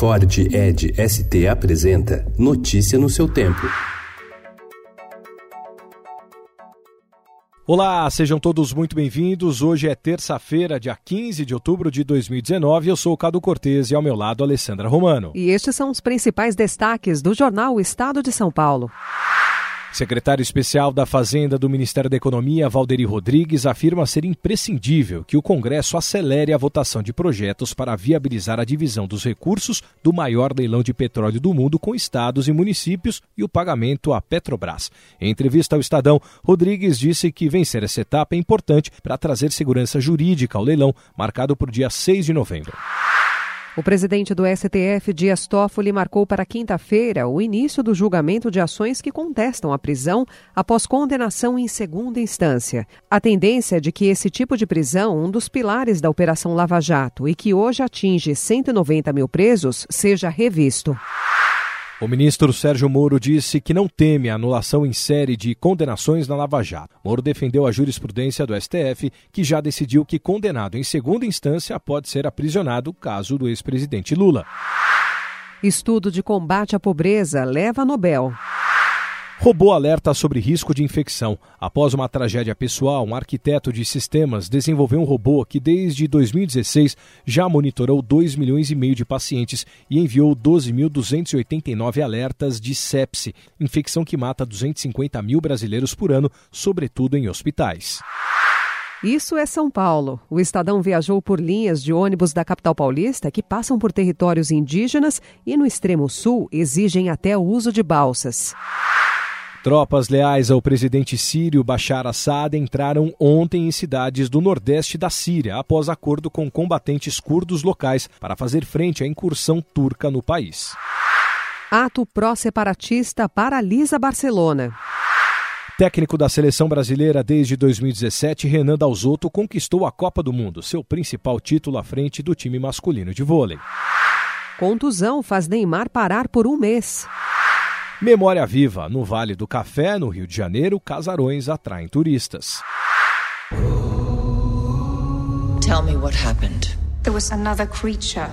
Ford Ed ST apresenta Notícia no seu tempo. Olá, sejam todos muito bem-vindos. Hoje é terça-feira, dia 15 de outubro de 2019. Eu sou o Cado Cortez e ao meu lado Alessandra Romano. E estes são os principais destaques do jornal Estado de São Paulo. Secretário especial da Fazenda do Ministério da Economia, Valderi Rodrigues, afirma ser imprescindível que o Congresso acelere a votação de projetos para viabilizar a divisão dos recursos do maior leilão de petróleo do mundo com estados e municípios e o pagamento à Petrobras. Em entrevista ao Estadão, Rodrigues disse que vencer essa etapa é importante para trazer segurança jurídica ao leilão, marcado por dia 6 de novembro. O presidente do STF, Dias Toffoli, marcou para quinta-feira o início do julgamento de ações que contestam a prisão após condenação em segunda instância. A tendência é de que esse tipo de prisão, um dos pilares da Operação Lava Jato e que hoje atinge 190 mil presos, seja revisto. O ministro Sérgio Moro disse que não teme a anulação em série de condenações na Lava Jato. Moro defendeu a jurisprudência do STF, que já decidiu que condenado em segunda instância pode ser aprisionado caso do ex-presidente Lula. Estudo de combate à pobreza leva Nobel. Robô alerta sobre risco de infecção. Após uma tragédia pessoal, um arquiteto de sistemas desenvolveu um robô que desde 2016 já monitorou 2 milhões e meio de pacientes e enviou 12.289 alertas de sepse, infecção que mata 250 mil brasileiros por ano, sobretudo em hospitais. Isso é São Paulo. O Estadão viajou por linhas de ônibus da capital paulista que passam por territórios indígenas e no extremo sul exigem até o uso de balsas. Tropas leais ao presidente sírio Bashar Assad entraram ontem em cidades do nordeste da Síria, após acordo com combatentes curdos locais para fazer frente à incursão turca no país. Ato pró-separatista paralisa Barcelona. Técnico da seleção brasileira desde 2017, Renan Dalzotto conquistou a Copa do Mundo, seu principal título à frente do time masculino de vôlei. Contusão faz Neymar parar por um mês. Memória Viva, no Vale do Café, no Rio de Janeiro, casarões atraem turistas. Tell me what happened. There was another creature.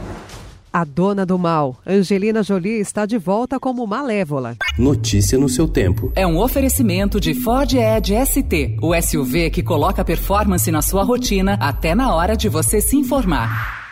A dona do mal, Angelina Jolie, está de volta como malévola. Notícia no seu tempo. É um oferecimento de Ford Edge ST, o SUV que coloca performance na sua rotina até na hora de você se informar.